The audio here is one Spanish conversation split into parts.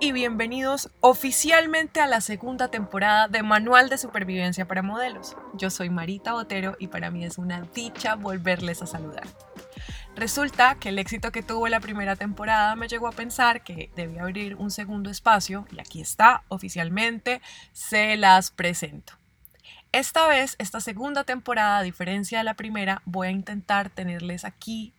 Y bienvenidos oficialmente a la segunda temporada de Manual de Supervivencia para Modelos. Yo soy Marita Botero y para mí es una dicha volverles a saludar. Resulta que el éxito que tuvo la primera temporada me llegó a pensar que debía abrir un segundo espacio y aquí está, oficialmente, se las presento. Esta vez, esta segunda temporada, a diferencia de la primera, voy a intentar tenerles aquí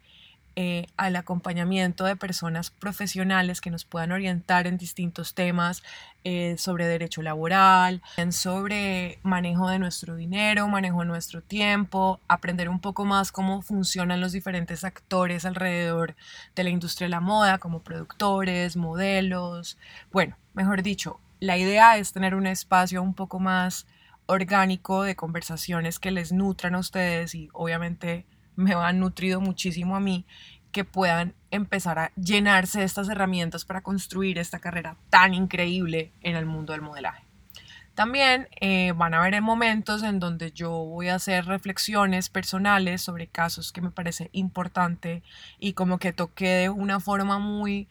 eh, al acompañamiento de personas profesionales que nos puedan orientar en distintos temas eh, sobre derecho laboral, sobre manejo de nuestro dinero, manejo de nuestro tiempo, aprender un poco más cómo funcionan los diferentes actores alrededor de la industria de la moda, como productores, modelos. Bueno, mejor dicho, la idea es tener un espacio un poco más orgánico de conversaciones que les nutran a ustedes y obviamente me han nutrido muchísimo a mí, que puedan empezar a llenarse de estas herramientas para construir esta carrera tan increíble en el mundo del modelaje. También eh, van a haber momentos en donde yo voy a hacer reflexiones personales sobre casos que me parece importante y como que toqué de una forma muy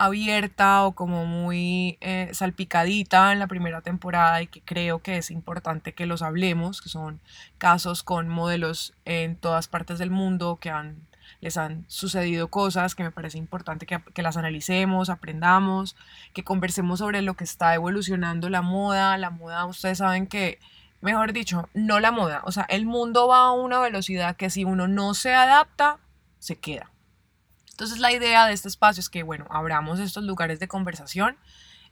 abierta o como muy eh, salpicadita en la primera temporada y que creo que es importante que los hablemos, que son casos con modelos en todas partes del mundo que han, les han sucedido cosas que me parece importante que, que las analicemos, aprendamos, que conversemos sobre lo que está evolucionando la moda. La moda, ustedes saben que mejor dicho, no la moda. O sea, el mundo va a una velocidad que si uno no se adapta, se queda. Entonces la idea de este espacio es que, bueno, abramos estos lugares de conversación,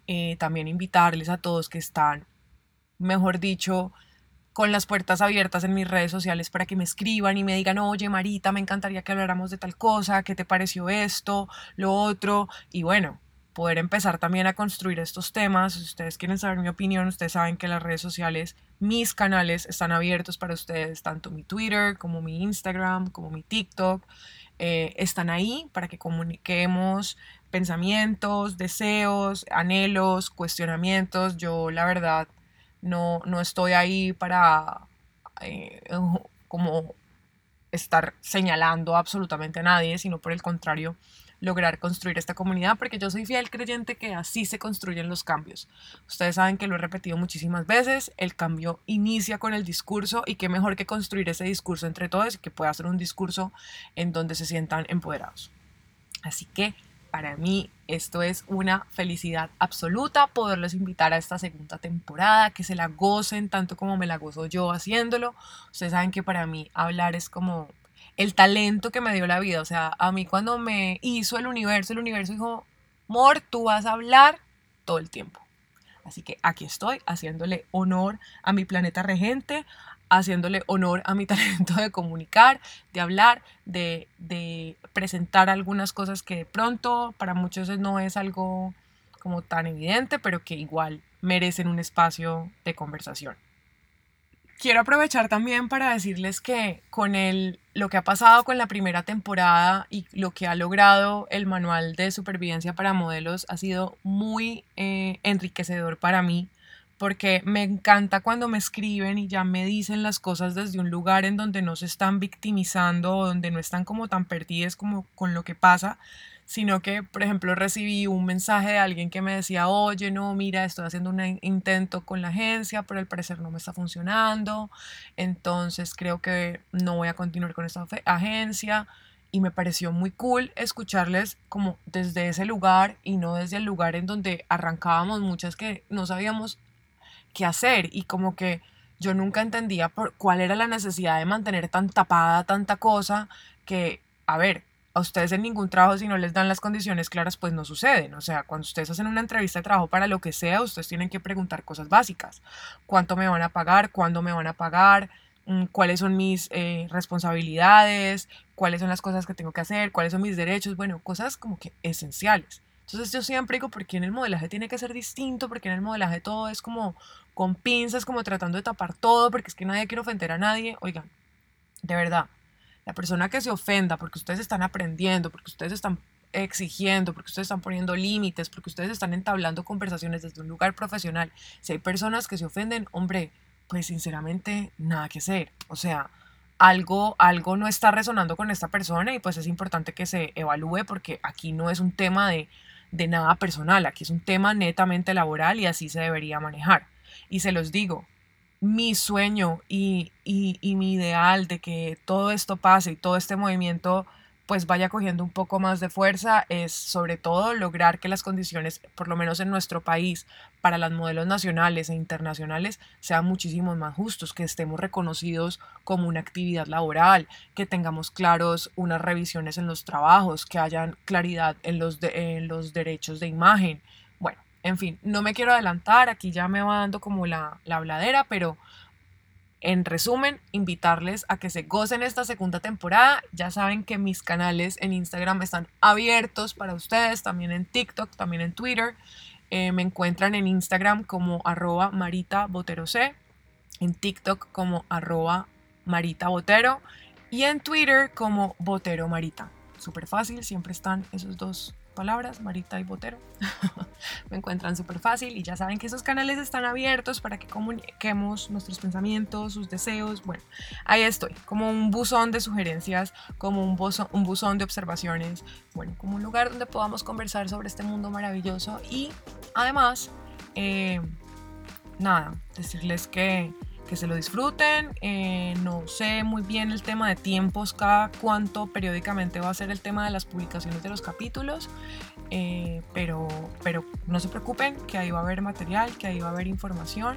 eh, también invitarles a todos que están, mejor dicho, con las puertas abiertas en mis redes sociales para que me escriban y me digan, oye Marita, me encantaría que habláramos de tal cosa, qué te pareció esto, lo otro, y bueno, poder empezar también a construir estos temas. Si ustedes quieren saber mi opinión, ustedes saben que las redes sociales, mis canales están abiertos para ustedes, tanto mi Twitter como mi Instagram, como mi TikTok. Eh, están ahí para que comuniquemos pensamientos, deseos, anhelos, cuestionamientos. Yo la verdad no, no estoy ahí para eh, como estar señalando absolutamente a nadie, sino por el contrario, lograr construir esta comunidad, porque yo soy fiel creyente que así se construyen los cambios. Ustedes saben que lo he repetido muchísimas veces, el cambio inicia con el discurso y qué mejor que construir ese discurso entre todos y que pueda ser un discurso en donde se sientan empoderados. Así que para mí esto es una felicidad absoluta poderlos invitar a esta segunda temporada, que se la gocen tanto como me la gozo yo haciéndolo. Ustedes saben que para mí hablar es como el talento que me dio la vida. O sea, a mí cuando me hizo el universo, el universo dijo, Mor, tú vas a hablar todo el tiempo. Así que aquí estoy haciéndole honor a mi planeta regente, haciéndole honor a mi talento de comunicar, de hablar, de, de presentar algunas cosas que de pronto para muchos no es algo como tan evidente, pero que igual merecen un espacio de conversación. Quiero aprovechar también para decirles que con el, lo que ha pasado con la primera temporada y lo que ha logrado el manual de supervivencia para modelos ha sido muy eh, enriquecedor para mí porque me encanta cuando me escriben y ya me dicen las cosas desde un lugar en donde no se están victimizando o donde no están como tan perdidas como con lo que pasa, sino que, por ejemplo, recibí un mensaje de alguien que me decía, oye, no, mira, estoy haciendo un intento con la agencia, pero al parecer no me está funcionando, entonces creo que no voy a continuar con esta agencia. Y me pareció muy cool escucharles como desde ese lugar y no desde el lugar en donde arrancábamos muchas que no sabíamos qué hacer y como que yo nunca entendía por cuál era la necesidad de mantener tan tapada tanta cosa que, a ver, a ustedes en ningún trabajo si no les dan las condiciones claras pues no suceden. O sea, cuando ustedes hacen una entrevista de trabajo para lo que sea, ustedes tienen que preguntar cosas básicas. ¿Cuánto me van a pagar? ¿Cuándo me van a pagar? Mm, ¿Cuáles son mis eh, responsabilidades? ¿Cuáles son las cosas que tengo que hacer? ¿Cuáles son mis derechos? Bueno, cosas como que esenciales. Entonces yo siempre digo, ¿por qué en el modelaje tiene que ser distinto? Porque en el modelaje todo es como con pinzas, como tratando de tapar todo, porque es que nadie quiere ofender a nadie. Oigan, de verdad, la persona que se ofenda porque ustedes están aprendiendo, porque ustedes están exigiendo, porque ustedes están poniendo límites, porque ustedes están entablando conversaciones desde un lugar profesional, si hay personas que se ofenden, hombre, pues sinceramente nada que hacer. O sea, algo, algo no está resonando con esta persona y pues es importante que se evalúe porque aquí no es un tema de de nada personal, aquí es un tema netamente laboral y así se debería manejar. Y se los digo, mi sueño y, y mi ideal de que todo esto pase y todo este movimiento pues vaya cogiendo un poco más de fuerza es sobre todo lograr que las condiciones, por lo menos en nuestro país, para los modelos nacionales e internacionales sean muchísimo más justos, que estemos reconocidos como una actividad laboral, que tengamos claros unas revisiones en los trabajos, que hayan claridad en los, en los derechos de imagen. En fin, no me quiero adelantar, aquí ya me va dando como la, la habladera, pero en resumen, invitarles a que se gocen esta segunda temporada. Ya saben que mis canales en Instagram están abiertos para ustedes, también en TikTok, también en Twitter. Eh, me encuentran en Instagram como arroba Marita Botero C, en TikTok como arroba Marita Botero y en Twitter como Botero Marita. Súper fácil, siempre están esos dos palabras, Marita y Botero. me encuentran súper fácil y ya saben que esos canales están abiertos para que comuniquemos nuestros pensamientos, sus deseos. Bueno, ahí estoy, como un buzón de sugerencias, como un buzón, un buzón de observaciones, bueno, como un lugar donde podamos conversar sobre este mundo maravilloso y además, eh, nada, decirles que que se lo disfruten. Eh, no sé muy bien el tema de tiempos, cada cuánto periódicamente va a ser el tema de las publicaciones de los capítulos, eh, pero, pero no se preocupen, que ahí va a haber material, que ahí va a haber información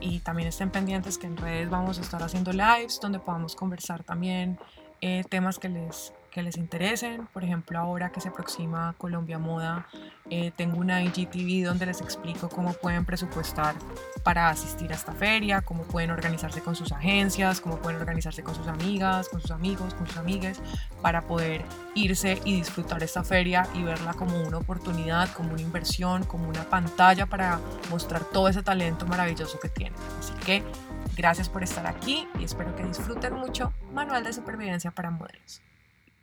y también estén pendientes que en redes vamos a estar haciendo lives donde podamos conversar también eh, temas que les que les interesen. Por ejemplo, ahora que se aproxima Colombia Moda, eh, tengo una IGTV donde les explico cómo pueden presupuestar para asistir a esta feria, cómo pueden organizarse con sus agencias, cómo pueden organizarse con sus amigas, con sus amigos, con sus amigues, para poder irse y disfrutar esta feria y verla como una oportunidad, como una inversión, como una pantalla para mostrar todo ese talento maravilloso que tienen. Así que gracias por estar aquí y espero que disfruten mucho Manual de Supervivencia para Modelos.